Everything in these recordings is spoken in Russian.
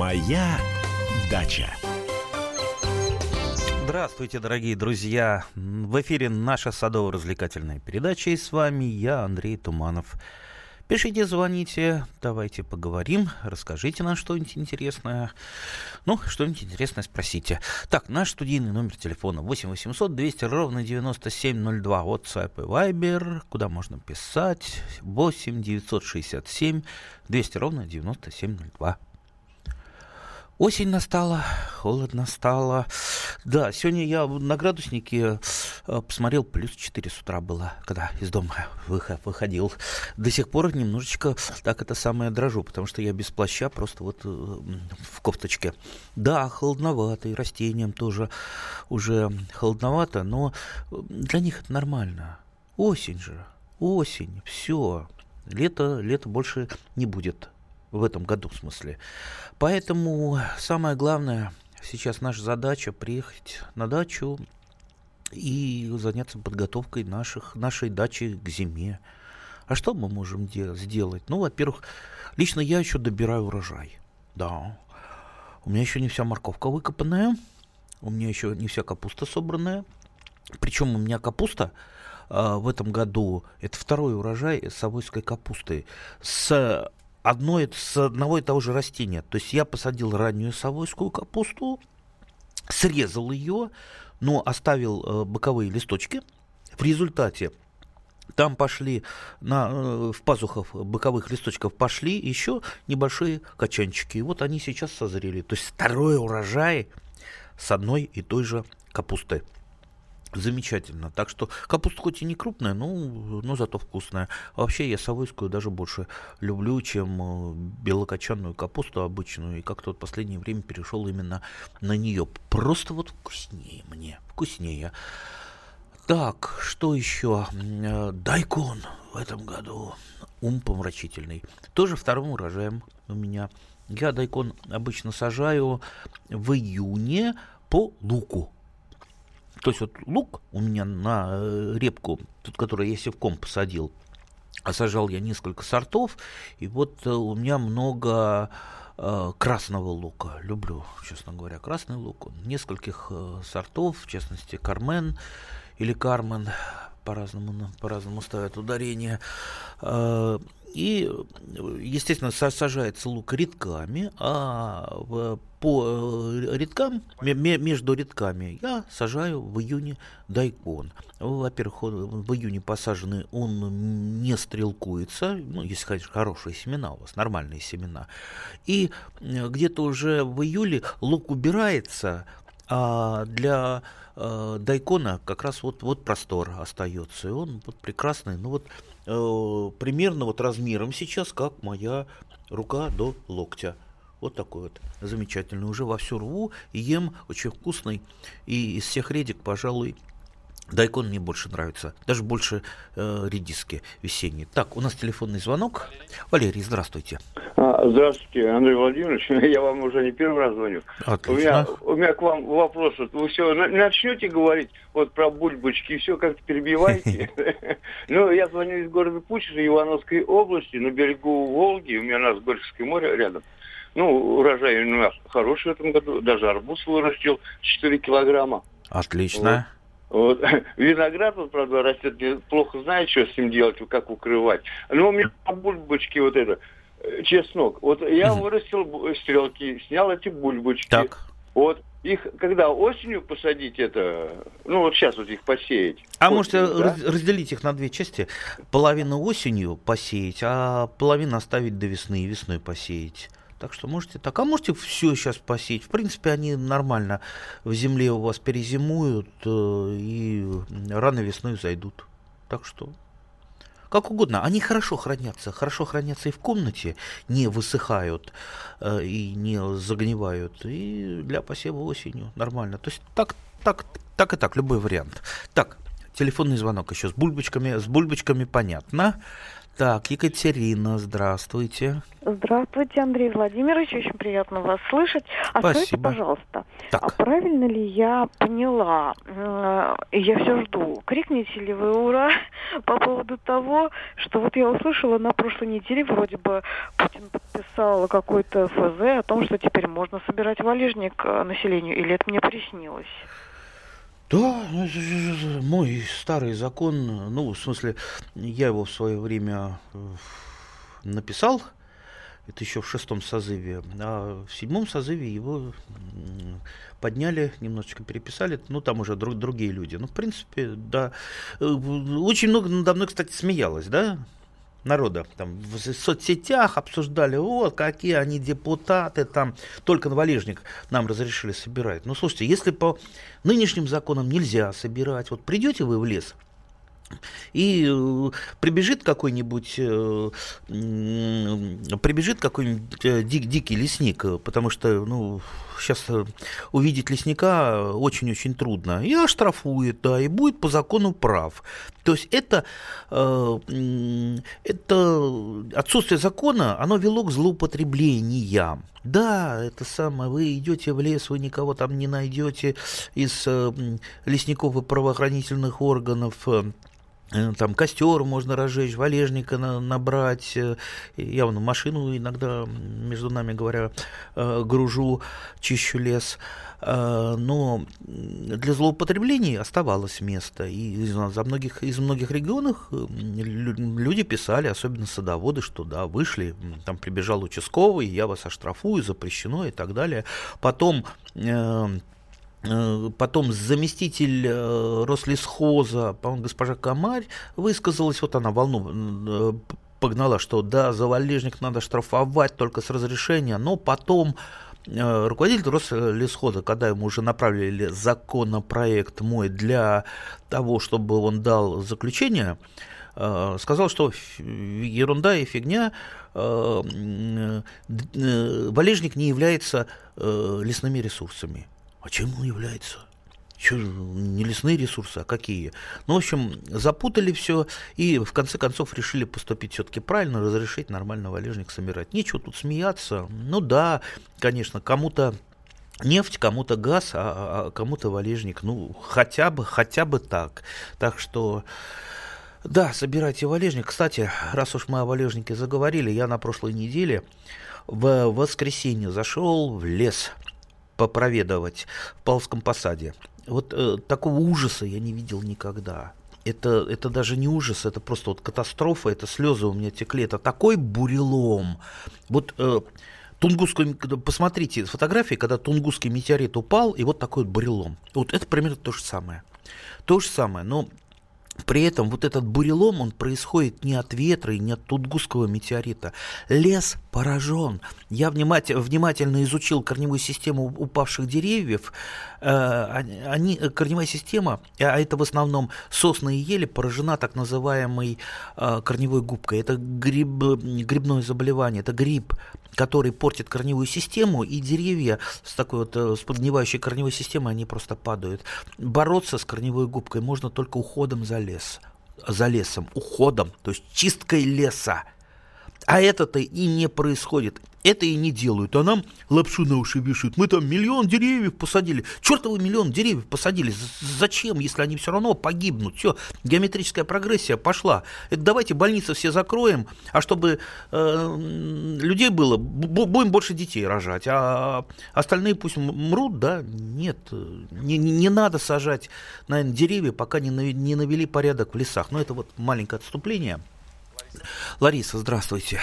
Моя дача. Здравствуйте, дорогие друзья! В эфире наша садово-развлекательная передача, и с вами я, Андрей Туманов. Пишите, звоните, давайте поговорим, расскажите нам что-нибудь интересное. Ну, что-нибудь интересное спросите. Так, наш студийный номер телефона 8 800 200 ровно 9702. WhatsApp и Viber, куда можно писать 8 967 200 ровно 9702. Осень настала, холодно стало. Да, сегодня я на градуснике э, посмотрел, плюс 4 с утра было, когда из дома выходил. До сих пор немножечко так это самое дрожу, потому что я без плаща, просто вот э, в кофточке. Да, холодновато, и растениям тоже уже холодновато, но для них это нормально. Осень же, осень, все. Лето, лето больше не будет в этом году в смысле. Поэтому самое главное сейчас наша задача приехать на дачу и заняться подготовкой наших, нашей дачи к зиме. А что мы можем де- сделать? Ну, во-первых, лично я еще добираю урожай. Да. У меня еще не вся морковка выкопанная, у меня еще не вся капуста собранная. Причем у меня капуста э, в этом году это второй урожай совойской капусты с одно, с одного и того же растения. То есть я посадил раннюю совойскую капусту, срезал ее, но оставил э, боковые листочки. В результате там пошли на, э, в пазухах боковых листочков пошли еще небольшие качанчики. И вот они сейчас созрели. То есть второй урожай с одной и той же капусты. Замечательно. Так что капуста хоть и не крупная, но, но зато вкусная. А вообще я совойскую даже больше люблю, чем э, белокочанную капусту обычную. И как-то вот в последнее время перешел именно на нее. Просто вот вкуснее мне, вкуснее. Так, что еще? Э, дайкон в этом году. Ум помрачительный. Тоже вторым урожаем у меня. Я дайкон обычно сажаю в июне по луку то есть вот лук у меня на э, репку, тот, который я севком посадил, а сажал я несколько сортов, и вот э, у меня много э, красного лука. Люблю, честно говоря, красный лук. Нескольких сортов, в частности, Кармен или Кармен, по-разному, по-разному ставят ударение. Э, и, естественно, сажается лук редками, а по э, редкам, между редками я сажаю в июне дайкон. Во-первых, в июне посаженный, он не стрелкуется, ну, если, конечно, хорошие семена у вас, нормальные семена. И э, где-то уже в июле лук убирается, а для э, дайкона как раз вот, вот простор остается. И он вот прекрасный, ну вот э, примерно вот размером сейчас, как моя рука до локтя. Вот такой вот замечательный. Уже во всю рву ем, очень вкусный. И из всех редик, пожалуй, Дайкон мне больше нравится, даже больше э, редиски весенние. Так, у нас телефонный звонок. Валерий, здравствуйте. А, здравствуйте, Андрей Владимирович. Я вам уже не первый раз звоню. Отлично. У меня, у меня к вам вопрос. Вы все начнете говорить вот про бульбочки, все как-то перебиваете. Ну, я звоню из города Пучина, Ивановской области, на берегу Волги. У меня у нас Горьковское море рядом. Ну, урожай у нас хороший в этом году. Даже арбуз вырастил 4 килограмма. Отлично. Вот. Виноград, вот, правда, растет, плохо знает, что с ним делать, как укрывать. Но у меня бульбочки вот это, э, чеснок. Вот я вырастил стрелки, снял эти бульбочки. Так. Вот. Их когда осенью посадить это, ну вот сейчас вот их посеять. А осенью, можете да? разделить их на две части. Половину осенью посеять, а половину оставить до весны и весной посеять. Так что можете так. А можете все сейчас посеять. В принципе, они нормально в земле у вас перезимуют э, и рано весной зайдут. Так что как угодно. Они хорошо хранятся. Хорошо хранятся и в комнате, не высыхают э, и не загнивают. И для посева осенью нормально. То есть так, так, так и так, любой вариант. Так, телефонный звонок еще с бульбочками. С бульбочками понятно. Так, Екатерина, здравствуйте. Здравствуйте, Андрей Владимирович, очень приятно вас слышать. А Спасибо. скажите, пожалуйста, Так. а правильно ли я поняла, э, я все жду, крикнете ли вы «Ура!» по поводу того, что вот я услышала на прошлой неделе, вроде бы Путин подписал какой-то ФЗ о том, что теперь можно собирать валежник э, населению, или это мне приснилось? Да, ну, мой старый закон, ну, в смысле, я его в свое время э, написал, это еще в шестом созыве, а в седьмом созыве его подняли, немножечко переписали, ну, там уже друг, другие люди. Ну, в принципе, да, Э, очень много надо мной, кстати, смеялось, да, народа. Там в соцсетях обсуждали, вот какие они депутаты, там только на валежник нам разрешили собирать. Ну, слушайте, если по нынешним законам нельзя собирать, вот придете вы в лес, и э, прибежит какой-нибудь э, прибежит какой-нибудь э, дик- дикий лесник, потому что ну сейчас увидеть лесника очень-очень трудно, и оштрафует, да, и будет по закону прав. То есть это, э, это отсутствие закона, оно вело к злоупотреблениям. Да, это самое, вы идете в лес, вы никого там не найдете из э, лесников и правоохранительных органов, Э, там костер можно разжечь, валежника на- набрать. э, Я вон машину иногда, между нами говоря, э, гружу, чищу лес. Э, Но для злоупотреблений оставалось место. И из, за многих, из многих регионов э, лю- люди писали, особенно садоводы, что да, вышли, там прибежал участковый, я вас оштрафую, запрещено и так далее. Потом э, Э, Потом заместитель э, Рослесхоза, по-моему, госпожа Камарь, высказалась, вот она волну э, погнала, что да, за валежник надо штрафовать только с разрешения, но потом э, руководитель Рослесхоза, когда ему уже направили законопроект мой для того, чтобы он дал заключение, э, сказал, что ерунда и фигня, э, э, валежник не является э, лесными ресурсами. А чем он является? Чё, не лесные ресурсы, а какие? Ну, в общем, запутали все и в конце концов решили поступить все-таки правильно, разрешить нормально валежник собирать. Нечего тут смеяться. Ну да, конечно, кому-то нефть, кому-то газ, а, а кому-то валежник. Ну, хотя бы, хотя бы так. Так что, да, собирайте валежник. Кстати, раз уж мы о валежнике заговорили, я на прошлой неделе в воскресенье зашел в лес попроведывать в Павловском посаде. Вот э, такого ужаса я не видел никогда. Это, это даже не ужас, это просто вот катастрофа, это слезы у меня текли, это такой бурелом. Вот э, Тунгусский, посмотрите фотографии, когда Тунгусский метеорит упал, и вот такой вот бурелом. Вот это примерно то же самое. То же самое, но при этом вот этот бурелом, он происходит не от ветра и не от Тунгусского метеорита. Лес поражен. Я вниматель- внимательно изучил корневую систему упавших деревьев. Э, они- корневая система, а это в основном сосны и ели, поражена так называемой э, корневой губкой. Это гриб, грибное заболевание, это гриб, который портит корневую систему, и деревья с такой вот э, с подгнивающей корневой системой, они просто падают. Бороться с корневой губкой можно только уходом за лес. За лесом, уходом, то есть чисткой леса. А это-то и не происходит. Это и не делают. А нам лапшу на уши вешают. Мы там миллион деревьев посадили. Чертовы миллион деревьев посадили. Зачем, если они все равно погибнут? Все, геометрическая прогрессия пошла. Это давайте больницы все закроем, а чтобы э, людей было, бу- будем больше детей рожать. А остальные пусть мрут, да? Нет, не, не- надо сажать, наверное, деревья, пока не, не навели порядок в лесах. Но это вот маленькое отступление. Лариса, здравствуйте.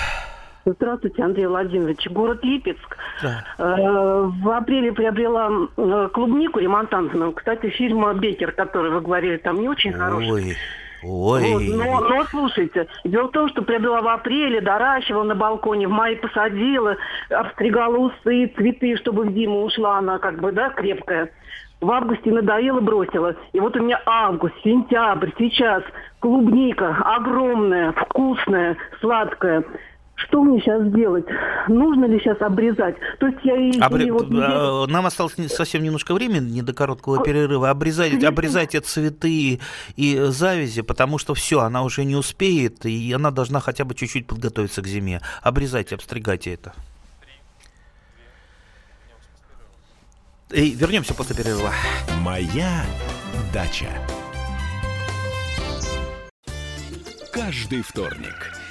Здравствуйте, Андрей Владимирович. Город Липецк. Да. Э, В апреле приобрела э, клубнику ремонтантную. Кстати, фирма Бекер, который вы говорили, там не очень. Ой, ой. Но, но слушайте, дело в том, что приобрела в апреле, доращивала на балконе, в мае посадила, обстригала усы, цветы, чтобы в зиму ушла она как бы, да, крепкая. В августе надоела, бросила. И вот у меня август, сентябрь, сейчас клубника огромная, вкусная, сладкая. Что мне сейчас делать? Нужно ли сейчас обрезать? То есть я если Обре... вот А, Нам осталось не- совсем немножко времени, не до короткого перерыва. Обрезайте, обрезайте цветы и завязи, потому что все, она уже не успеет, и она должна хотя бы чуть-чуть подготовиться к зиме. Обрезайте, обстригайте это. И вернемся после перерыва. Моя дача. Каждый вторник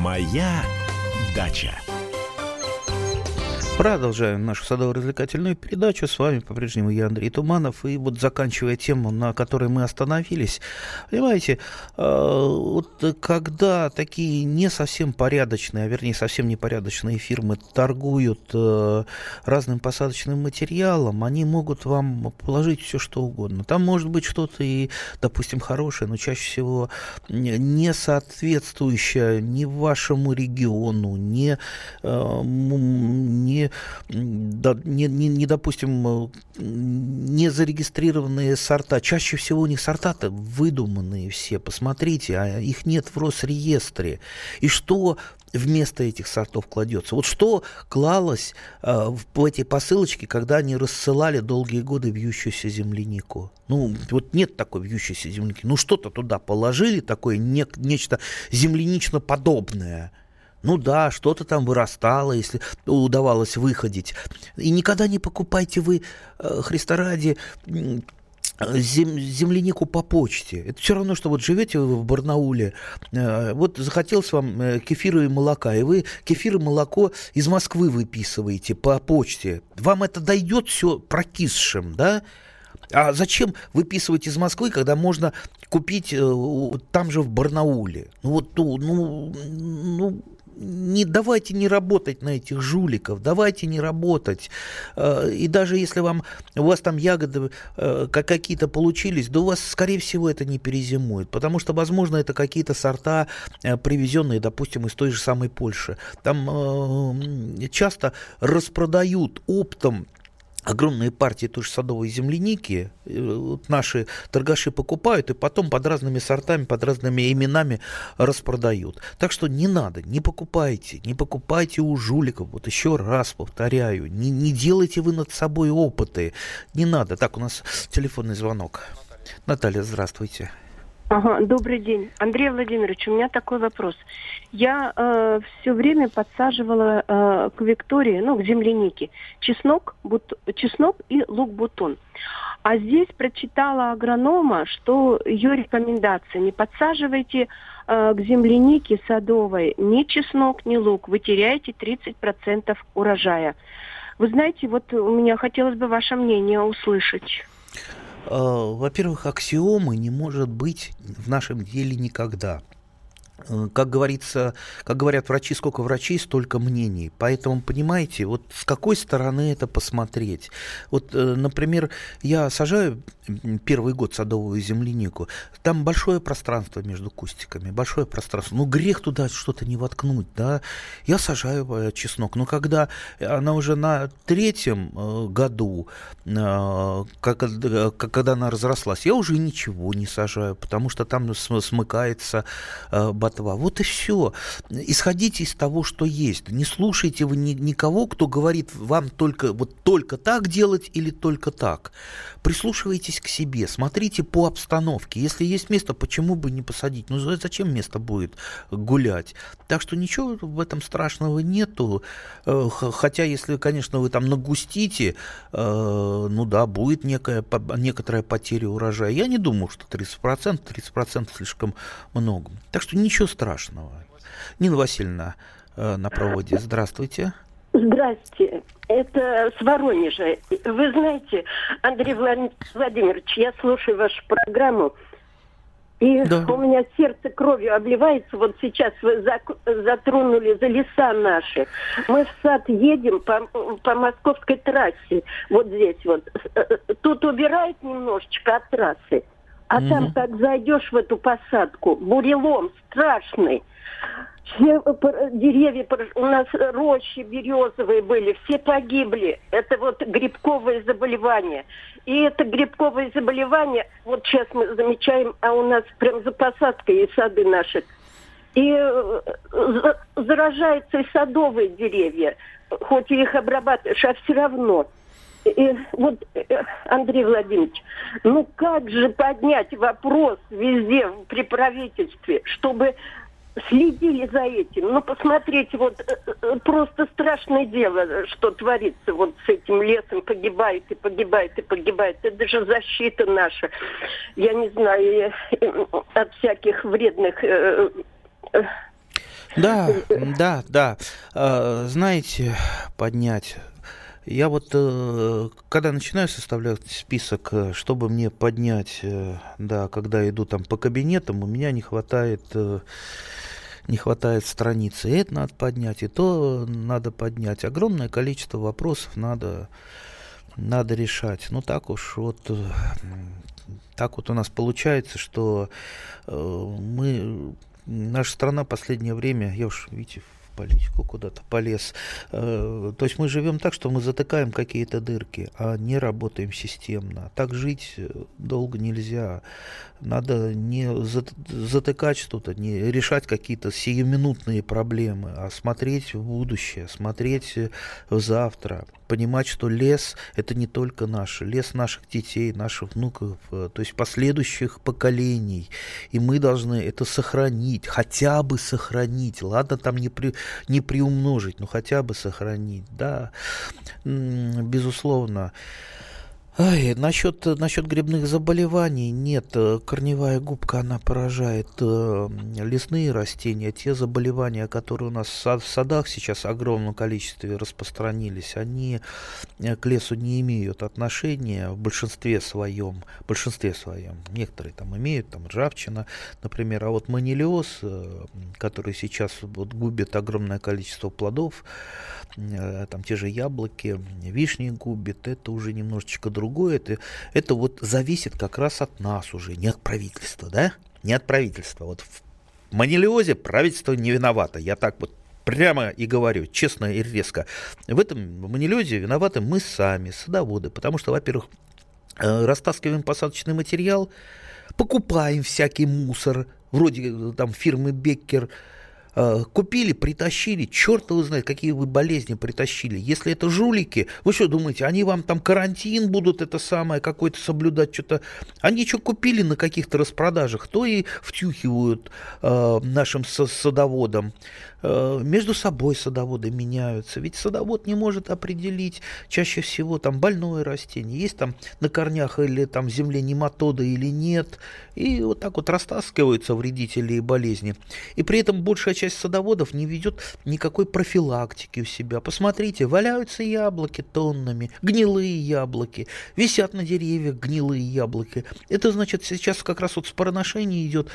Моя дача. Продолжаем нашу садово-развлекательную передачу. С вами по-прежнему я, Андрей Туманов. И вот заканчивая тему, на которой мы остановились, понимаете, э, вот когда такие не совсем порядочные, а вернее совсем непорядочные фирмы торгуют э, разным посадочным материалом, они могут вам положить все что угодно. Там может быть что-то и, допустим, хорошее, но чаще всего не не соответствующее ни вашему региону, ни, э, не, не, не, допустим, э, не зарегистрированные сорта. Чаще всего у них сорта-то выдуманные все. Посмотрите, а их нет в Росреестре. И что вместо этих сортов кладется? Вот что клалось э, в, в эти посылочки, когда они рассылали долгие годы вьющуюся землянику? Ну, вот нет такой вьющейся земляники. Ну, что-то туда положили, такое не, нечто землянично-подобное. Ну да, что-то там вырастало, если удавалось выходить. И никогда не покупайте вы, э, Христа ради, м, зем- землянику по почте. Это все равно, что вот живете вы в Барнауле, э, вот захотелось вам э, кефира и молока, и вы кефир и молоко из Москвы выписываете по почте. Вам это дойдет все прокисшим, да? А зачем выписывать из Москвы, когда можно купить э, там же в Барнауле? Ну вот, ну, ну, ну, не давайте не работать на этих жуликов, давайте не работать. Э, И даже если вам у вас там ягоды э, как какие-то получились, да у вас, скорее всего, это не перезимует, потому что, возможно, это какие-то сорта, э, привезенные, допустим, из той же самой Польши. Там часто распродают оптом огромные партии той же садовой земляники э, вот наши торгаши покупают и потом под разными сортами, под разными именами распродают. Так что не надо, не покупайте, не покупайте у жуликов. Вот еще раз повторяю, не, не делайте вы над собой опыты. Не надо. Так, у нас телефонный звонок. Наталья, здравствуйте. Ага, добрый день. Андрей Владимирович, у меня такой вопрос. Я э, все время подсаживала э, к Виктории, ну, к землянике, чеснок, бут, чеснок и лук-бутон. А здесь прочитала агронома, что ее рекомендация, не подсаживайте э, к землянике садовой ни чеснок, ни лук, вы теряете 30% урожая. Вы знаете, вот у меня хотелось бы ваше мнение услышать. Э, Во-первых, аксиомы не может быть в нашем деле никогда. Э, Как говорится, как говорят врачи, сколько врачей, столько мнений. Поэтому, понимаете, вот с какой стороны это посмотреть. Вот, э, например, я сажаю первый год садовую землянику, там большое пространство между кустиками, большое пространство. Ну, грех туда что-то не воткнуть, да. Я сажаю э, чеснок, но когда она уже на третьем году, когда она разрослась, я уже ничего не сажаю, потому что там см- смыкается э, ботва. Вот и все. Исходите из того, что есть. Не слушайте вы ни- никого, кто говорит вам только вот только так делать или только так. Прислушивайтесь к себе, смотрите по обстановке. Если есть место, почему бы не посадить? Ну за- зачем место будет гулять? Так что ничего в этом страшного нету. Э, Хотя, если, конечно, вы там нагустите, э, ну да, будет некая, некоторая потеря урожая. Я не думаю, что 30%, 30% слишком много. Так что ничего страшного. Нина Васильевна э, на проводе, здравствуйте. Здрасте. Это с Воронежа. Вы знаете, Андрей Владимирович, я слушаю вашу программу, и да. у меня сердце кровью обливается. Вот сейчас вы затронули за леса наши. Мы в сад едем по, по московской трассе. Вот здесь вот. Э, э, тут убирают немножечко от трассы. А угу. там, как зайдешь в эту посадку, бурелом страшный. Все деревья, у нас рощи березовые были, все погибли. Это вот грибковое заболевание. И это грибковое заболевание, вот сейчас мы замечаем, а у нас прям за посадкой и сады наши. И э, заражаются и садовые деревья, хоть их обрабатываешь, а все равно. И вот, э, Андрей Владимирович, ну как же поднять вопрос везде при правительстве, чтобы следили за этим. Ну, посмотрите, вот э, э, просто страшное дело, что творится вот с этим лесом, погибает и погибает и погибает. Это же защита наша, я не знаю, от всяких вредных... Да, да, да. Знаете, поднять я вот, э, когда начинаю составлять список, э, чтобы мне поднять, э, да, когда иду там по кабинетам, у меня не хватает не хватает страницы. Это надо поднять, и то надо поднять. Огромное количество вопросов надо, надо решать. Ну так уж вот так вот у нас получается, что мы наша страна последнее время, я уж, видите, политику куда-то полез. Э, то есть мы живем так, что мы затыкаем какие-то дырки, а не работаем системно. Так жить э, долго нельзя. Надо не затыкать что-то, не решать какие-то сиюминутные проблемы, а смотреть в будущее, смотреть в завтра, понимать, что лес – это не только наш, лес наших детей, наших внуков, э, то есть последующих поколений. И мы должны это сохранить, хотя бы сохранить. Ладно, там не, при, не приумножить, но хотя бы сохранить. Да, безусловно. Ай, насчет, насчет грибных заболеваний нет. Э, корневая губка, она поражает э, лесные растения. Те заболевания, которые у нас в садах сейчас в огромном количестве распространились, они э, к лесу не имеют отношения в большинстве своем. В большинстве своем. Некоторые там имеют, там ржавчина, например. А вот манилиоз, э, который сейчас вот, губит огромное количество плодов, э, там те же яблоки, вишни губит, это уже немножечко другое другое, это, это вот зависит как раз от нас уже, не от правительства, да? Не от правительства. Вот в манилиозе правительство не виновато. Я так вот прямо и говорю, честно и резко. В этом манилиозе виноваты мы сами, садоводы, потому что, во-первых, э, растаскиваем посадочный материал, покупаем всякий мусор, вроде э, там фирмы Беккер, купили, притащили, черт его знает, какие вы болезни притащили. Если это жулики, вы что думаете, они вам там карантин будут это самое какой-то соблюдать, что-то. Они что купили на каких-то распродажах, то и втюхивают э, нашим садоводам. Э, между собой садоводы меняются. Ведь садовод не может определить чаще всего там больное растение, есть там на корнях или там земле нематода или нет. И вот так вот растаскиваются вредители и болезни. И при этом большая часть садоводов не ведет никакой профилактики у себя. Посмотрите, валяются яблоки тоннами, гнилые яблоки, висят на деревьях гнилые яблоки. Это значит сейчас как раз вот спороношение идет,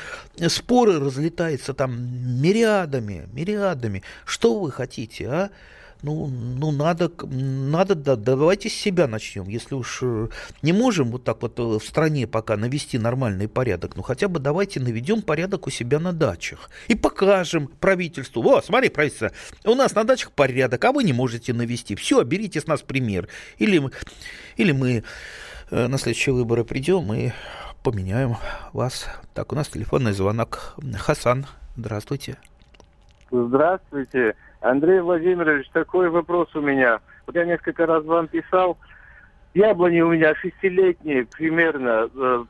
споры разлетаются там мириадами, мириадами миллиардами. Что вы хотите, а? Ну, ну надо, надо, да, давайте с себя начнем. Если уж э, не можем вот так вот э, в стране пока навести нормальный порядок, ну хотя бы давайте наведем порядок у себя на дачах. И покажем правительству. Вот, смотри, правительство, у нас на дачах порядок, а вы не можете навести. Все, берите с нас пример. Или, или мы э, на следующие выборы придем и поменяем вас. Так, у нас телефонный звонок. Хасан, здравствуйте. Здравствуйте. Андрей Владимирович, такой вопрос у меня. Вот я несколько раз вам писал. Яблони у меня шестилетние примерно. Э,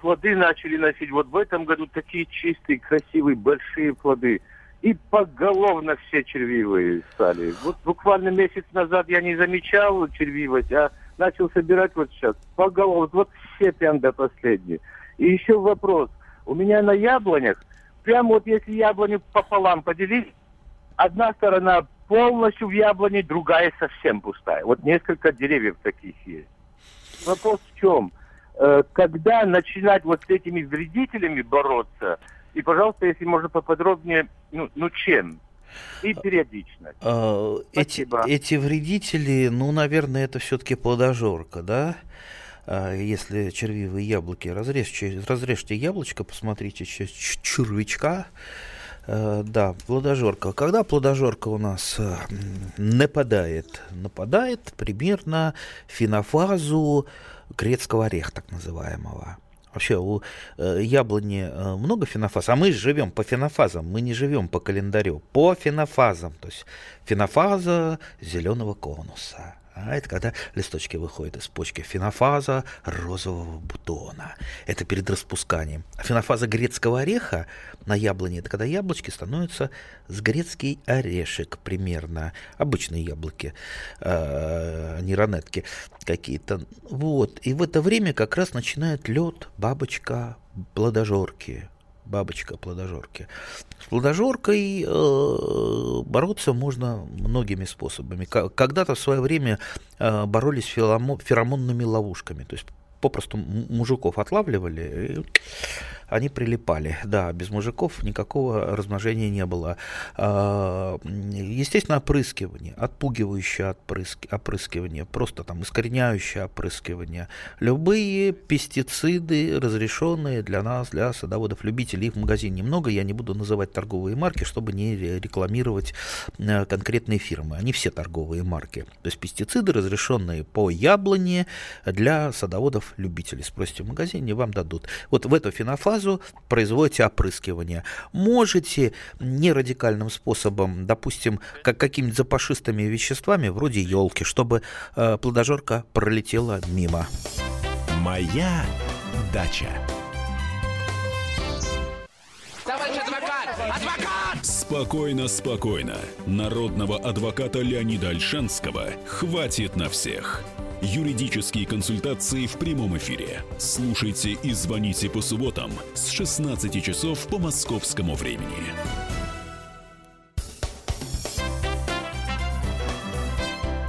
плоды начали носить. Вот в этом году такие чистые, красивые, большие плоды. И поголовно все червивые стали. Вот буквально месяц назад я не замечал червивость, а начал собирать вот сейчас. Поголовно. Вот все прям до последнего. И еще вопрос. У меня на яблонях прямо вот если яблоню пополам поделить, одна сторона полностью в яблоне, другая совсем пустая. Вот несколько деревьев таких есть. Вопрос в чем? Э, когда начинать вот с этими вредителями бороться? И, пожалуйста, если можно поподробнее, ну, ну чем? И периодично. А, эти, эти вредители, ну, наверное, это все-таки плодожорка, да? А, если червивые яблоки, разрежьте, разрежьте яблочко, посмотрите червячка, э, да, плодожорка. Когда плодожорка у нас э, нападает? Нападает примерно фенофазу грецкого ореха, так называемого. Вообще у э, яблони э, много фенофаз, а мы живем по фенофазам, мы не живем по календарю, по фенофазам, то есть фенофаза зеленого конуса. А это когда листочки выходят из почки фенофаза розового бутона. Это перед распусканием. А фенофаза грецкого ореха на яблоне, это когда яблочки становятся с грецкий орешек примерно. Обычные яблоки, э, не какие-то. Вот. И в это время как раз начинает лед, бабочка, плодожорки, бабочка плодожорки. С плодожоркой э, бороться можно многими способами. Когда-то в свое время э, боролись феромонными ловушками, то есть попросту мужиков отлавливали и они прилипали. Да, без мужиков никакого размножения не было. А, естественно, опрыскивание, отпугивающее отпрыски, опрыскивание, просто там искореняющее опрыскивание. Любые пестициды, разрешенные для нас, для садоводов-любителей, в магазине немного, я не буду называть торговые марки, чтобы не рекламировать э, конкретные фирмы. Они все торговые марки. То есть пестициды, разрешенные по яблоне для садоводов-любителей. Спросите в магазине, вам дадут. Вот в эту фенофазу сразу производите опрыскивание. Можете не радикальным способом, допустим, как какими-то запашистыми веществами, вроде елки, чтобы э, плодожорка пролетела мимо. Моя дача. Товарищ адвокат! Адвокат! Спокойно, спокойно. Народного адвоката Леонида Альшанского хватит на всех. Юридические консультации в прямом эфире. Слушайте и звоните по субботам с 16 часов по московскому времени.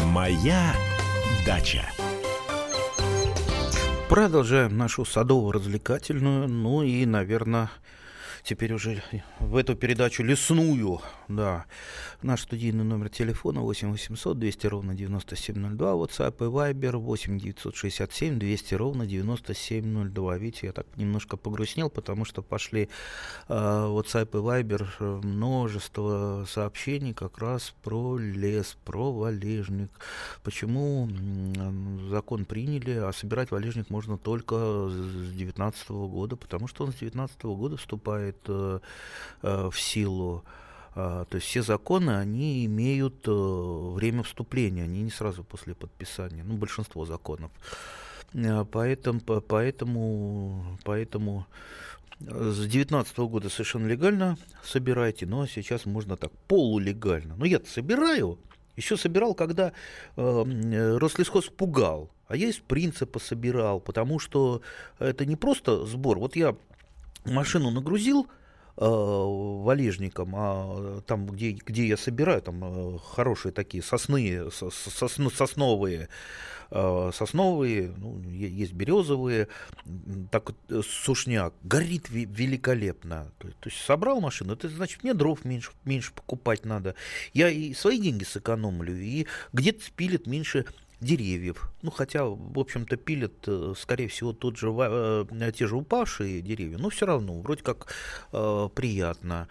Моя дача. Продолжаем нашу садово-развлекательную, ну и, наверное, теперь уже в эту передачу лесную, да, Наш студийный номер телефона 8 800 200 ровно 9702, WhatsApp и Viber 8 967 200 ровно 9702. Видите, я так немножко погрустнел, потому что пошли э, WhatsApp и Viber э, множество сообщений как раз про лес, про валежник. Почему закон приняли, а собирать валежник можно только с 2019 года, потому что он с 2019 года вступает э, э, в силу. А, то есть все законы, они имеют э, время вступления, они не сразу после подписания, ну, большинство законов. А, поэтому, поэтому, поэтому с 2019 года совершенно легально собирайте, но сейчас можно так полулегально. Но я-то собираю, еще собирал, когда э, Рослесхоз пугал, а я из принципа собирал, потому что это не просто сбор. Вот я машину нагрузил, э, валежником, а там, где, где я собираю, там э, хорошие такие сосны, сосны сосновые, э, сосновые, ну, есть березовые, так э, сушняк, горит великолепно. То, то есть собрал машину, это значит мне дров меньше, меньше покупать надо. Я и свои деньги сэкономлю, и где-то спилит меньше деревьев. Ну, хотя, в общем-то, пилят, э, скорее всего, тот же, э, те же упавшие деревья, но все равно, вроде как э, приятно.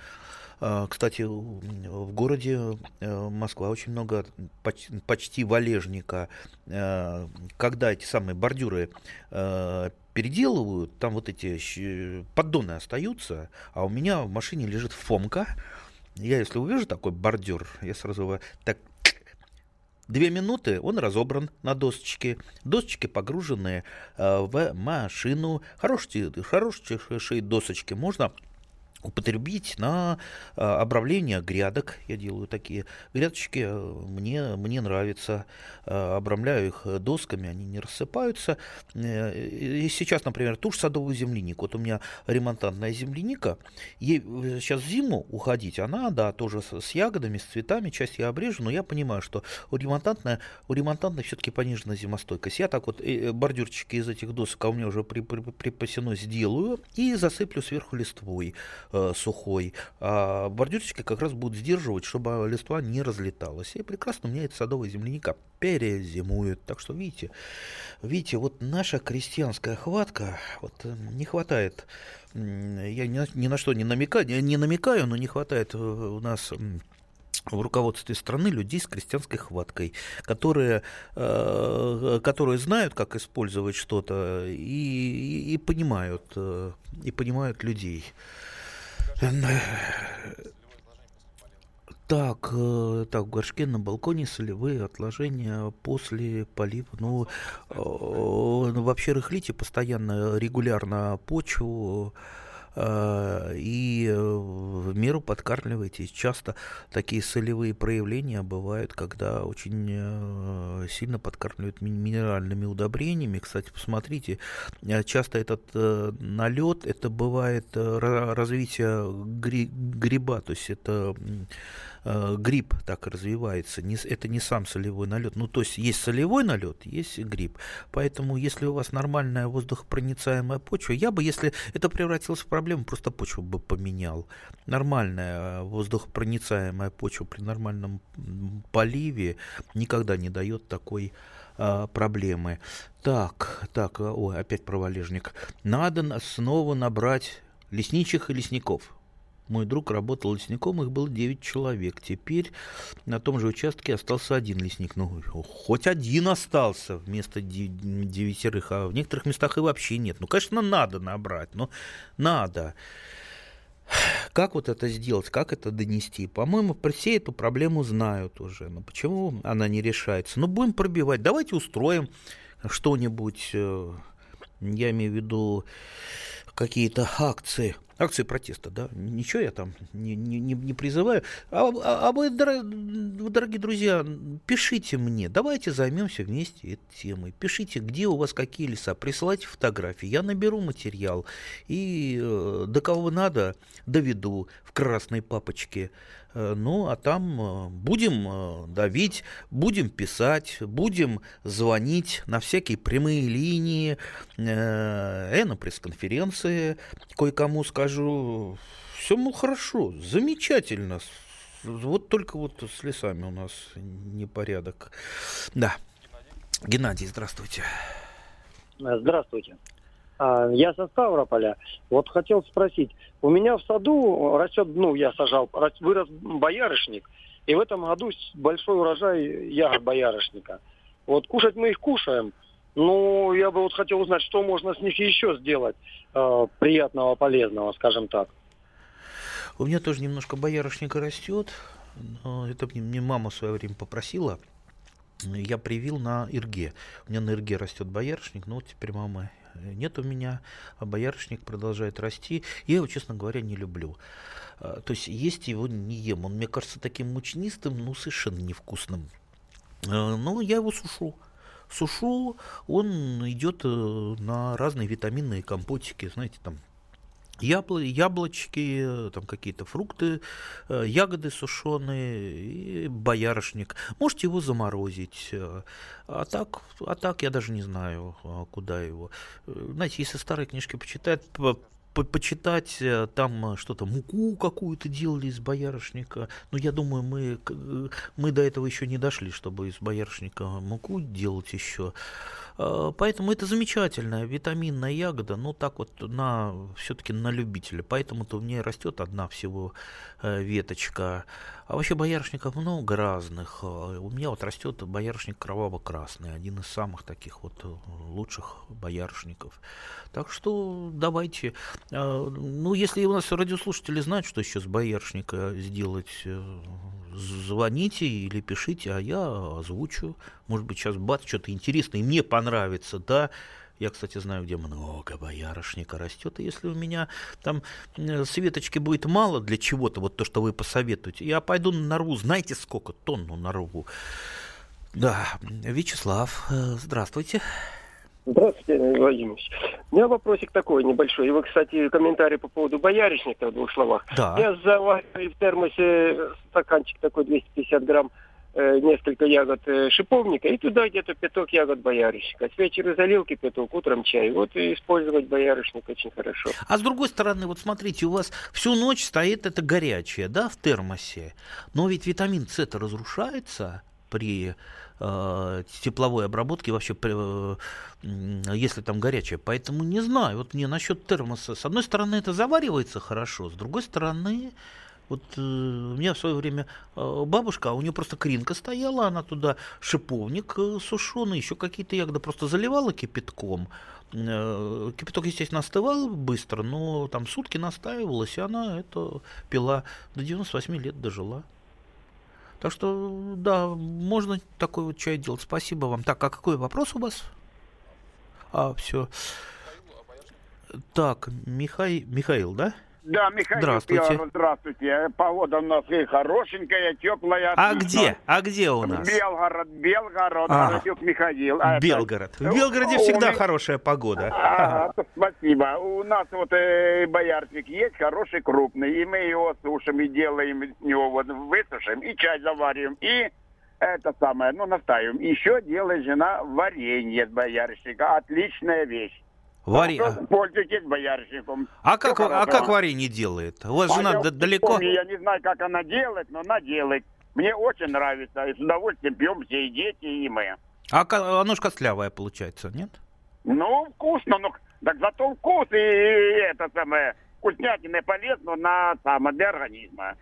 Э, кстати, в городе Москва очень много почти, почти валежника. Когда эти самые бордюры переделывают, там вот эти поддоны остаются, а у меня в машине лежит фомка. Я, если увижу такой бордюр, я сразу его так Две минуты он разобран на досочке. Досочки погружены э, в машину. Хорошие, хорошие досочки можно употребить на а, обрамление грядок. Я делаю такие грядочки, мне, мне нравится. А, обрамляю их досками, они не рассыпаются. Э, и сейчас, например, ту же садовую землянику. Вот у меня ремонтантная земляника. Ей сейчас зиму уходить, она, да, тоже с, ягодами, с цветами, часть я обрежу, но я понимаю, что у ремонтантной, у ремонтантной все-таки понижена зимостойкость. Я так вот э, бордюрчики из этих досок, а у меня уже при, при, припасено, сделаю и засыплю сверху листвой э, сухой. А бордюрчики как раз будут сдерживать, чтобы листва не разлеталась. И прекрасно у меня эта садовая земляника перезимует. Так что видите, видите, вот наша крестьянская хватка, вот э, не хватает, я ни, ни на что не намекаю, не намекаю, но не хватает э, у нас в руководстве страны людей с крестьянской хваткой, которые, э, которые знают, как использовать что-то и, и, и понимают, э, и понимают людей. Так, э, так, в горшке на балконе солевые отложения после полива. Ну, э, вообще рыхлите постоянно, регулярно почву, и э, в меру подкармливаетесь. Часто такие солевые проявления бывают, когда очень э, сильно подкармливают минеральными удобрениями. Кстати, посмотрите, часто этот налет, это бывает развитие гриба, то есть это э, гриб так развивается. Не, это не сам солевой налет. Ну, то есть есть солевой налет, есть гриб. Поэтому, если у вас нормальная воздухопроницаемая почва, я бы, если это превратилось в проблему, просто почву бы поменял. Нормальная воздухопроницаемая почва при нормальном поливе никогда не дает такой а, проблемы. Так, так, ой, опять про валежник. Надо снова набрать лесничих и лесников. Мой друг работал лесником, их было 9 человек. Теперь на том же участке остался один лесник. Ну, хоть один остался вместо девятерых, а в некоторых местах и вообще нет. Ну, конечно, надо набрать, но надо. Как вот это сделать, как это донести? По-моему, все эту проблему знают уже. Но почему она не решается? Ну, будем пробивать. Давайте устроим что-нибудь, э, я имею в виду какие-то акции акции протеста, да, ничего я там не, не, не призываю. А, а, а вы, дорогие друзья, пишите мне, давайте займемся вместе этой темой. Пишите, где у вас какие леса, присылайте фотографии, я наберу материал и э, до кого надо доведу в красной папочке. Э, ну, а там э, будем э, давить, будем писать, будем звонить на всякие прямые линии, э, на пресс-конференции кое-кому скажу, все, мол, хорошо, замечательно, вот только вот с лесами у нас непорядок. Да. Геннадий, здравствуйте. Здравствуйте. А, я со Ставрополя. Вот хотел спросить, у меня в саду растет, ну, я сажал, вырос боярышник, и в этом году большой урожай ягод боярышника. Вот кушать мы их кушаем, но я бы вот хотел узнать, что можно с них еще сделать э, приятного, полезного, скажем так. У меня тоже немножко боярышника растет, но это мне мама в свое время попросила. Я привил на Ирге. У меня на Ирге растет боярышник, но вот теперь мама нет у меня, а боярышник продолжает расти. Я его, честно говоря, не люблю. А, то есть есть его не ем. Он мне кажется таким мучнистым, ну совершенно невкусным. А, но я его сушу. Сушу, он идет э, на разные витаминные компотики, знаете, там Ябло, яблочки, там какие-то фрукты, э, ягоды сушеные и боярышник. Можете его заморозить. Э, а так, а так я даже не знаю, а куда его. Э, знаете, если старые книжки почитать, по, по почитать, там что-то, муку какую-то делали из боярышника. Но я думаю, мы, мы до этого еще не дошли, чтобы из боярышника муку делать еще. Э, поэтому это замечательная витаминная ягода, но так вот на все-таки на любителя. Поэтому-то у меня растет одна всего э, веточка. А вообще боярышников много разных. Э, у меня вот растет боярышник кроваво-красный, один из самых таких вот лучших боярышников. Так что давайте. Ну, если у нас радиослушатели знают, что еще с боярышника сделать, звоните или пишите, а я озвучу. Может быть, сейчас бац, что-то интересное, и мне понравится, да, Я, кстати, знаю, где много боярышника растет. И если у меня там э, светочки будет мало для чего-то, вот то, что вы посоветуете, я пойду нарву, знаете, сколько тонну нарву. Да, Вячеслав, э, здравствуйте. Здравствуйте, Владимир Владимирович. У меня вопросик такой небольшой. И вы, кстати, комментарий по поводу боярышника в двух словах. Да. Я завариваю в термосе стаканчик такой 250 грамм э, несколько ягод э, шиповника, и туда где-то пяток ягод боярышника. С вечера залил кипяток, утром чай. Вот и использовать боярышник очень хорошо. А с другой стороны, вот смотрите, у вас всю ночь стоит это горячее, да, в термосе. Но ведь витамин С-то разрушается при э, тепловой обработке вообще, э, если там горячее. Поэтому не знаю, вот мне насчет термоса. С одной стороны, это заваривается хорошо, с другой стороны, вот э, у меня в свое время э, бабушка, а у нее просто кринка стояла, она туда шиповник э, сушеный, еще какие-то ягоды просто заливала кипятком. Кипяток, естественно, остывал быстро, но там сутки настаивалась, и она это пила. До 98 лет дожила. Так что, да, можно такой вот чай делать. Спасибо вам. Так, а какой вопрос у вас? А, все. Так, Михай... Михаил, да? Да, Михаил Здравствуйте. Пиаров, здравствуйте. Погода у нас и хорошенькая, теплая. А отлично. где? А где у нас? Белгород, Белгород, А. Михаил. А это- Белгород. В Белгороде У всегда меня- хорошая погода. Ага, спасибо. У нас вот э, боярчик есть, хороший, крупный, и мы его сушим и делаем из него вот высушим, и чай завариваем, и это самое, ну, настаиваем. Еще делает жена варенье с боярышника. Отличная вещь. Вари- Пользуйтесь боярышником. А как, а как хорошего. варенье делает? У вас А жена я далеко? помню, я не знаю, как она делает, но она делает. Мне очень нравится. И с удовольствием пьем все, и дети, и мы. А оно ж костлявое получается, нет? Ну, вкусно, ну, так зато вкус и, и это самое, вкуснятина полезно на самое для организма.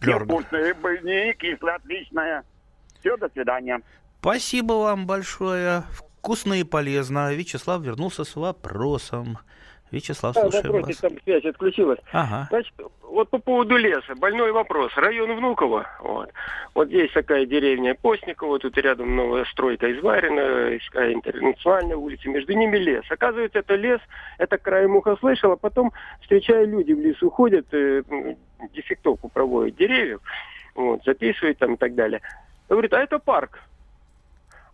Для не кислое, отличное. Все, до свидания. Спасибо вам большое. Вкусно и полезно. Вячеслав вернулся с вопросом. Вячеслав, Да, слушаем вас. там связь отключилась. Ага. Значит, вот по поводу леса, больной вопрос. Район Внуково, вот. Вот здесь такая деревня Постникова, тут рядом новая стройка изварена, интернациональная улица, между ними лес. Оказывается, это лес, это краем уха слышал, а потом, встречая люди в лесу, ходят, э, дефектовку проводят деревьев, вот, записывают там и так далее. Говорит, а это парк.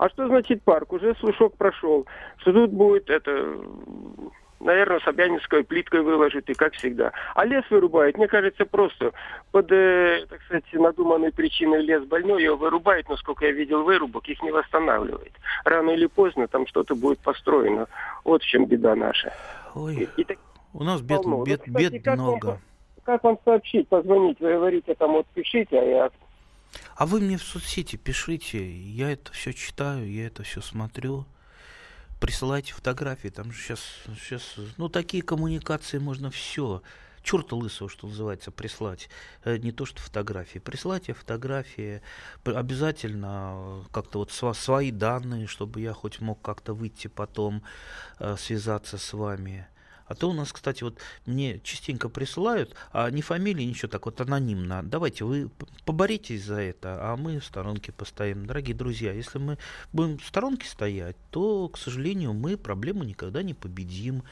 А что значит парк? Уже слушок прошел, что тут будет это, наверное, Собянинской плиткой выложит, и как всегда. А лес вырубает, мне кажется, просто под, э, так сказать, надуманной причиной лес больной, его вырубает, но сколько я видел вырубок, их не восстанавливает. Рано или поздно там что-то будет построено. Вот в чем беда наша. Ой, И так у нас бед, полно. бед, Ну, кстати, бед как вам много. Как вам сообщить, позвонить? Вы говорите, там вот пишите, а я А вы мне в соцсети пишите, я это все читаю, я это все смотрю. Присылайте фотографии, там же сейчас, сейчас, ну, такие коммуникации можно все. Черта лысого, что называется, прислать. Э, Не то, что фотографии. Присылайте фотографии. Обязательно э, как-то вот свои данные, чтобы я хоть мог как-то выйти потом, э, связаться с вами. А то у нас, кстати, вот мне частенько присылают, а ни фамилии, ничего, так вот анонимно. Давайте вы поборитесь за это, а мы в сторонке постоим. Дорогие друзья, если мы будем в сторонке стоять, то, к сожалению, мы проблему никогда не победим.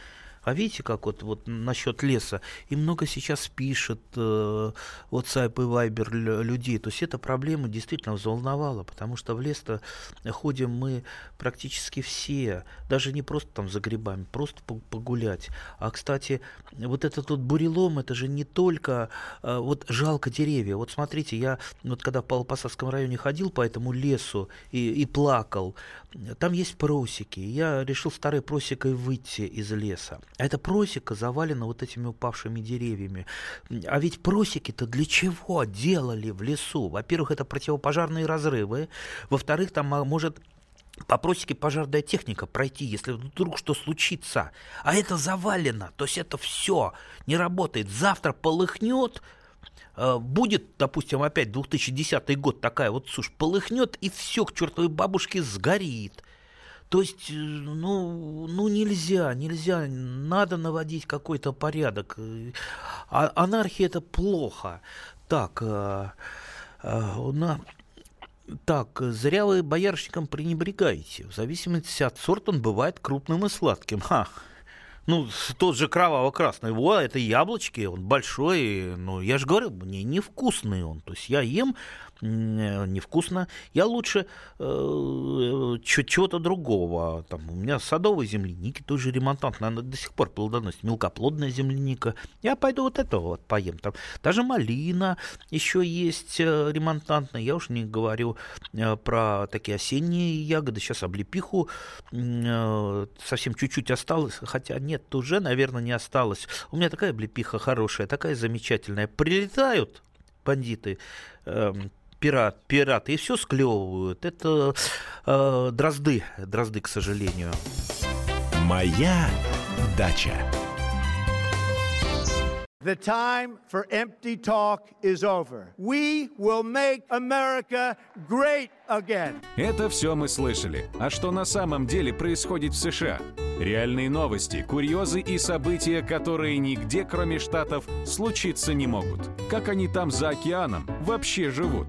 А видите, как вот, вот насчет леса, и много сейчас пишет э, WhatsApp и Viber лю- людей, то есть эта проблема действительно взволновала, потому что в лес-то ходим мы практически все, даже не просто там за грибами, просто по- погулять. А, кстати, вот этот вот бурелом, это же не только, э, вот жалко деревья. Вот смотрите, я вот когда в Павлопосадском районе ходил по этому лесу и, и плакал, там есть просеки. Я решил старой просекой выйти из леса. А эта просека завалена вот этими упавшими деревьями. А ведь просеки-то для чего делали в лесу? Во-первых, это противопожарные разрывы. Во-вторых, там а, может по просеке пожарная техника пройти, если вдруг что случится. А это завалено, то есть это все не работает. Завтра полыхнет, э, будет, допустим, опять 2010 год такая вот сушь, полыхнет и все к чертовой бабушке сгорит. То есть, э, ну, ну нельзя, нельзя, надо наводить какой-то порядок. Э, А, анархия это плохо. Так, э, э, у нас Так, зря вы боярышником пренебрегаете. В зависимости от сорта он бывает крупным и сладким. Ха, ну, тот же кроваво-красный, вот, это яблочки, он большой, ну, я же говорю, мне невкусный он. То есть я ем невкусно. Я лучше э, чего-то другого. Там, у меня садовые земляники, тоже ремонтантная, она до сих пор плодоносит. Мелкоплодная земляника. Я пойду вот это вот поем. Там даже малина еще есть э, ремонтантная. Я уж не говорю э, про такие осенние ягоды. Сейчас облепиху э, совсем чуть-чуть осталось, хотя нет, уже, наверное, не осталось. У меня такая облепиха хорошая, такая замечательная. Прилетают бандиты, э, пират, пираты, и все склевывают. Это э, дрозды, дрозды, к сожалению. Моя дача. The time for empty talk is over. We will make America great again. Это все мы слышали. А что на самом деле происходит в США? Реальные новости, курьезы и события, которые нигде, кроме Штатов, случиться не могут. Как они там за океаном вообще живут?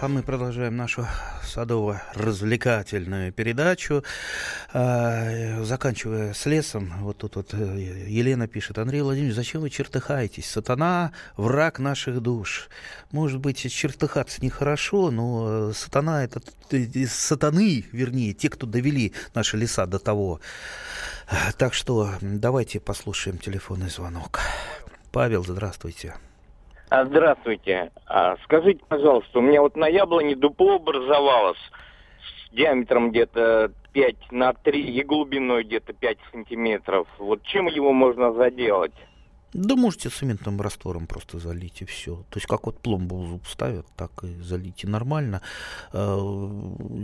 а мы продолжаем нашу садово-развлекательную передачу. А, заканчивая с лесом, вот тут вот э, Елена пишет, Андрей Владимирович, зачем вы чертыхаетесь? Сатана – враг наших душ. Может быть, чертыхаться нехорошо, но сатана – это сатаны, вернее, те, кто довели наши леса до того. Так что давайте послушаем телефонный звонок. Павел, здравствуйте. А, здравствуйте. А, скажите, пожалуйста, у меня вот на яблоне дупло образовалось с диаметром где-то 5 на 3 и глубиной где-то 5 сантиметров. Вот чем его можно заделать? Да можете цементным раствором просто залить и все. То есть как вот пломбу в зуб ставят, так и залейте нормально. А,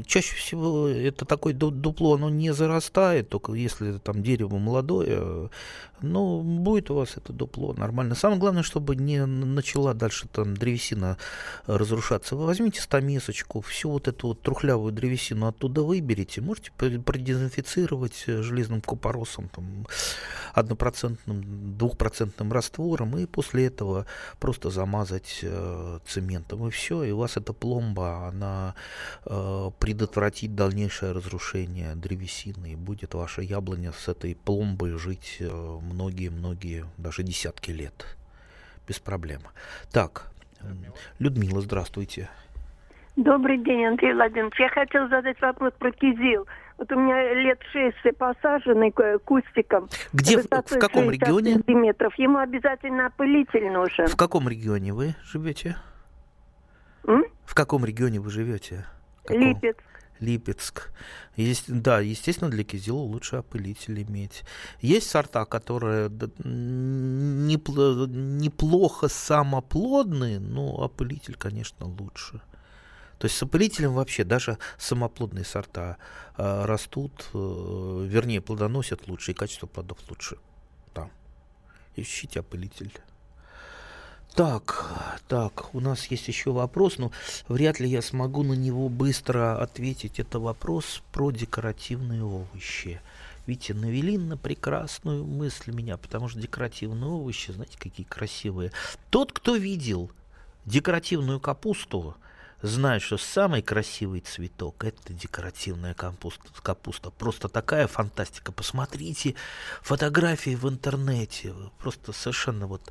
чаще всего это такое дупло, оно не зарастает, только если там дерево молодое, но будет у вас это дупло нормально. Самое главное, чтобы не начала дальше там древесина разрушаться. Вы возьмите стамесочку, всю вот эту вот трухлявую древесину оттуда выберите, можете продезинфицировать железным купоросом, там, однопроцентным, двухпроцентным раствором и после этого просто замазать э, цементом и все, и у вас эта пломба, она э, предотвратит дальнейшее разрушение древесины, и будет ваша яблоня с этой пломбой жить многие-многие, даже десятки лет, без проблем. Так, Людмила, здравствуйте. Добрый день, Андрей Владимирович. Я хотел задать вопрос про кизил. Вот у меня лет шесть посаженный кустиком. Где, в, в каком регионе? Сантиметров. Ему обязательно опылитель нужен. В каком регионе вы живете? М? В каком регионе вы живете? Каком? Липецк. Липецк. Есть, да, естественно, для кизила лучше опылитель иметь. Есть сорта, которые неплохо самоплодные, но опылитель, конечно, лучше. То есть с опылителем вообще даже самоплодные сорта э, растут, э, вернее, плодоносят лучше, и качество плодов лучше. Да. Ищите опылитель. Так, так, у нас есть еще вопрос, но вряд ли я смогу на него быстро ответить. Это вопрос про декоративные овощи. Видите, навели на прекрасную мысль меня, потому что декоративные овощи, знаете, какие красивые. Тот, кто видел декоративную капусту, знают, что самый красивый цветок это декоративная капуста, капуста. Просто такая фантастика. Посмотрите фотографии в интернете. Просто совершенно вот...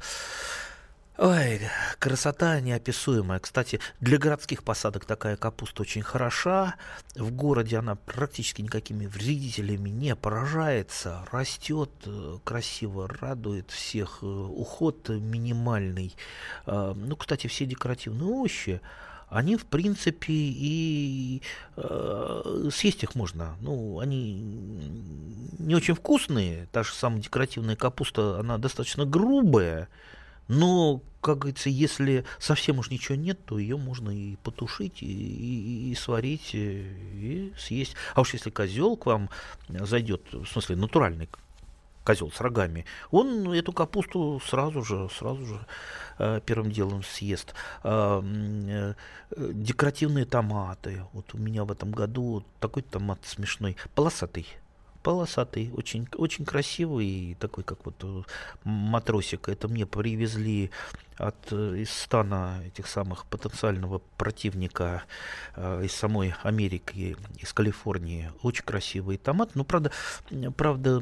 Ой, красота неописуемая. Кстати, для городских посадок такая капуста очень хороша. В городе она практически никакими вредителями не поражается. Растет э, красиво, радует всех. Э, уход минимальный. А, ну, кстати, все декоративные овощи, они, в принципе, и э, съесть их можно. Ну, они не очень вкусные. Та же самая декоративная капуста, она достаточно грубая. Но, как говорится, если совсем уж ничего нет, то ее можно и потушить, и, и, и сварить, и съесть. А уж если козел к вам зайдет, в смысле натуральный козел с рогами, он эту капусту сразу же, сразу же э, первым делом съест. Э, декоративные томаты. Вот у меня в этом году такой томат смешной, полосатый полосатый, очень, очень красивый, такой, как вот э, матросик. Это мне привезли от, э, из стана этих самых потенциального противника э, из самой Америки, из Калифорнии. Очень красивый томат. Но, правда, правда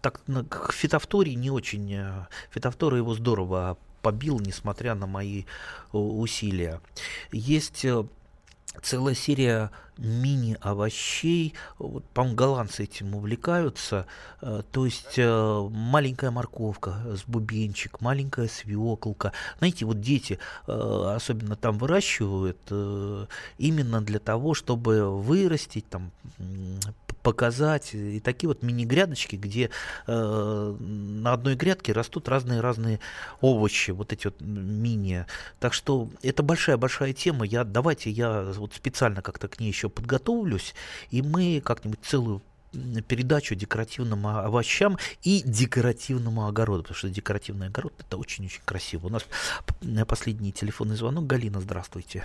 так, к фитофтории не очень. Э, фитофтора его здорово побил, несмотря на мои усилия. Есть целая серия мини-овощей. Вот, по-моему, голландцы этим увлекаются. Э, то есть э, маленькая морковка с бубенчик, маленькая свеклка. Знаете, вот дети э, особенно там выращивают именно для того, чтобы вырастить, там, показать. И такие вот мини-грядочки, где э, на одной грядке растут разные-разные овощи, вот эти вот мини. Так что это большая-большая тема. Я, давайте я вот специально как-то к ней еще подготовлюсь, и мы как-нибудь целую передачу декоративным овощам и декоративному огороду, потому что декоративный огород это очень-очень красиво. У нас последний телефонный звонок. Галина, здравствуйте.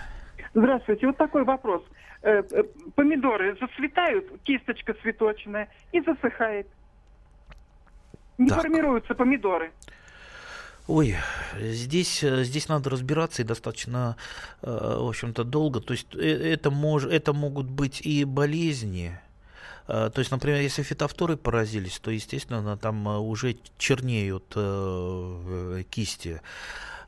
Здравствуйте. Вот такой вопрос. Э, э, помидоры зацветают, кисточка цветочная, и засыхает. Не так. формируются помидоры. Ой, здесь, здесь надо разбираться и достаточно, э, в общем-то, долго. То есть это, мож, это могут быть и болезни, то есть, например, если фитофторы поразились, то, естественно, там уже чернеют кисти.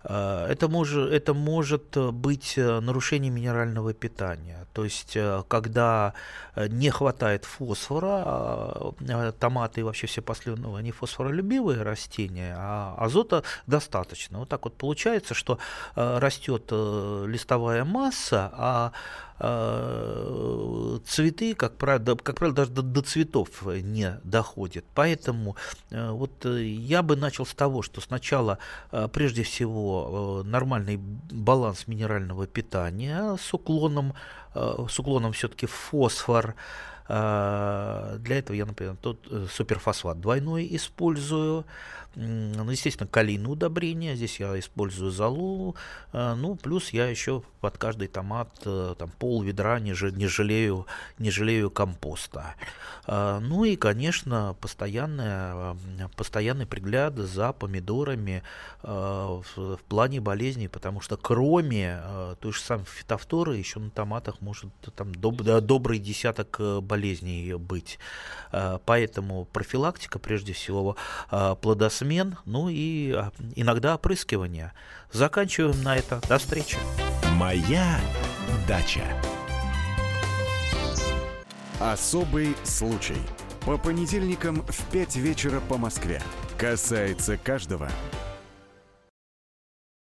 Э, это может, это может быть э, нарушение минерального питания. То есть, э, когда не хватает фосфора, томаты и вообще все посленовые, они фосфоролюбивые растения, а азота достаточно. Вот так вот получается, что растет листовая масса, а Э, цветы, как правило, как правило даже до, до цветов не доходят. Поэтому э, вот э, я бы начал с того, что сначала, прежде всего, нормальный баланс минерального питания с уклоном, с уклоном все-таки фосфор, для этого я, например, тот суперфосфат двойной использую. Ну, естественно, калийные удобрения. Здесь я использую золу. Ну, плюс я еще под каждый томат там, пол ведра не, не, жалею, не жалею компоста. Ну и, конечно, постоянная, постоянный пригляд за помидорами в, в плане болезней, потому что кроме той же самой фитофторы еще на томатах может там доб, добрый десяток болезней быть. Поэтому профилактика, прежде всего, плодосмен, ну и иногда опрыскивание. Заканчиваем на это. До встречи. Моя дача. Особый случай. По понедельникам в 5 вечера по Москве. Касается каждого.